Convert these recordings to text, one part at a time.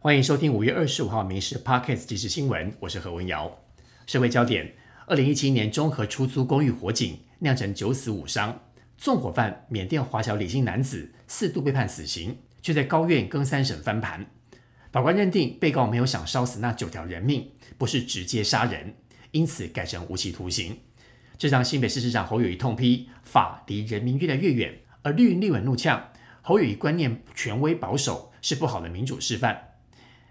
欢迎收听五月二十五号《民事 Pockets》即时新闻，我是何文瑶。社会焦点：二零一七年中和出租公寓火警酿成九死五伤，纵火犯缅甸华侨李姓男子四度被判死刑，却在高院更三审翻盘。法官认定被告没有想烧死那九条人命，不是直接杀人，因此改成无期徒刑。这让新北市市长侯友谊痛批法离人民越来越远，而绿营立委怒呛侯友谊观念权威保守，是不好的民主示范。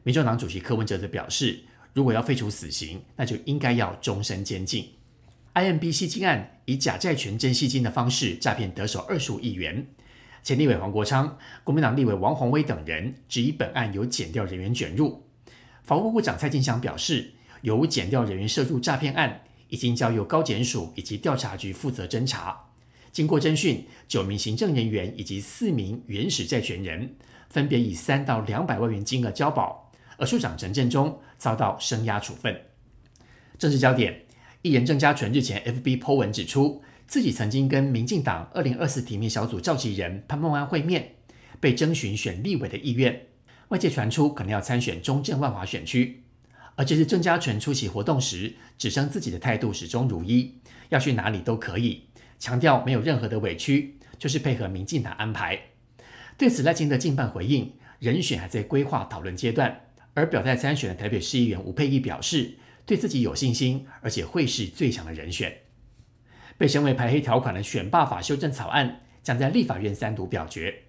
民众党主席柯文哲则表示，如果要废除死刑，那就应该要终身监禁。IMB 吸金案以假债权真吸金的方式诈骗得手二十五亿元，前立委黄国昌、国民党立委王宏威等人质疑本案有减掉人员卷入。法务部长蔡进祥表示，有减掉人员涉入诈骗案，已经交由高检署以及调查局负责侦查。经过侦讯，九名行政人员以及四名原始债权人，分别以三到两百万元金额交保。而处长陈建中遭到声押处分。政治焦点：艺人郑家纯日前 FB 剖文指出，自己曾经跟民进党二零二四提名小组召集人潘孟安会面，被征询选立委的意愿。外界传出可能要参选中正万华选区。而这次郑家纯出席活动时，只称自己的态度始终如一，要去哪里都可以，强调没有任何的委屈，就是配合民进党安排。对此，赖清德近半回应，人选还在规划讨论阶段。而表态参选的台北市议员吴佩义表示，对自己有信心，而且会是最强的人选。被称为排黑条款的选罢法修正草案将在立法院三读表决。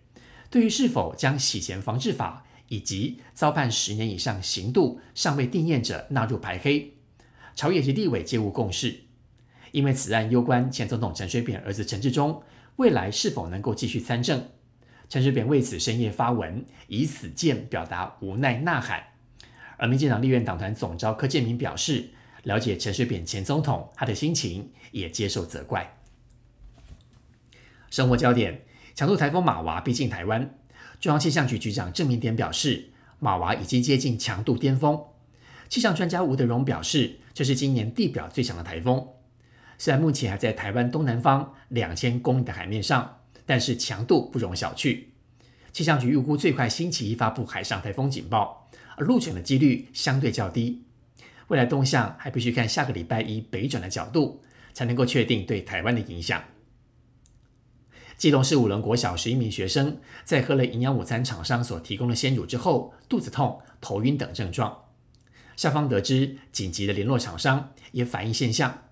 对于是否将洗钱防治法以及遭判十年以上刑度尚未定验者纳入排黑，朝野及立委皆无共识。因为此案攸关前总统陈水扁儿子陈志忠未来是否能够继续参政。陈水扁为此深夜发文，以死谏表达无奈呐喊。而民进党立院党团总召柯建明表示，了解陈水扁前总统他的心情，也接受责怪。生活焦点：强度台风马娃逼近台湾，中央气象局局长郑明典表示，马娃已经接近强度巅峰。气象专家吴德荣表示，这是今年地表最强的台风。虽然目前还在台湾东南方两千公里的海面上，但是强度不容小觑。气象局预估最快星期一发布海上台风警报。而入选的几率相对较低，未来动向还必须看下个礼拜一北转的角度，才能够确定对台湾的影响。基隆市五伦国小十一名学生在喝了营养午餐厂商所提供的鲜乳之后，肚子痛、头晕等症状。校方得知，紧急的联络厂商，也反映现象。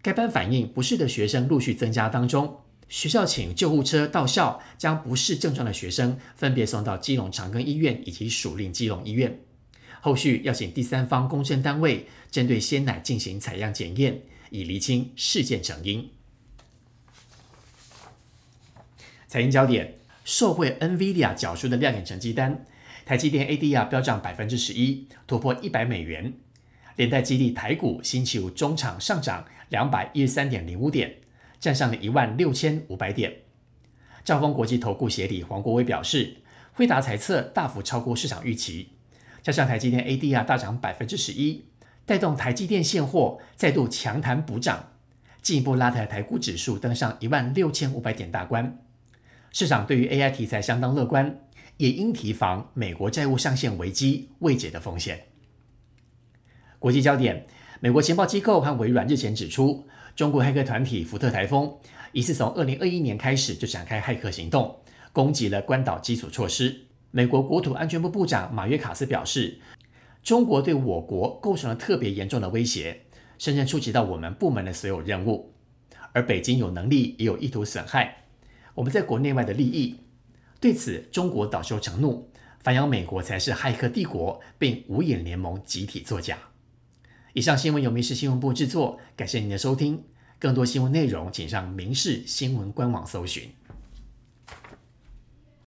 该班反映不适的学生陆续增加当中。学校请救护车到校，将不适症状的学生分别送到基隆长庚医院以及属令基隆医院。后续要请第三方公证单位针对鲜奶进行采样检验，以厘清事件成因。财经焦点：受惠 NVIDIA 缴出的亮眼成绩单，台积电 ADR 飙涨百分之十一，突破一百美元，连带激励台股星期五中场上涨两百一十三点零五点。站上了一万六千五百点。兆丰国际投顾协理黄国威表示，惠达财测大幅超过市场预期，加上台积电 ADR 大涨百分之十一，带动台积电现货再度强弹补涨，进一步拉抬台股指数登上一万六千五百点大关。市场对于 AI 题材相当乐观，也应提防美国债务上限危机未解的风险。国际焦点：美国情报机构和微软日前指出。中国黑客团体福特台风疑似从二零二一年开始就展开骇客行动，攻击了关岛基础设施。美国国土安全部部长马约卡斯表示，中国对我国构成了特别严重的威胁，深深触及到我们部门的所有任务。而北京有能力也有意图损害我们在国内外的利益。对此，中国恼羞成怒，反咬美国才是骇客帝国，并五眼联盟集体作假。以上新闻由民事新闻部制作，感谢您的收听。更多新闻内容，请上民视新闻官网搜寻。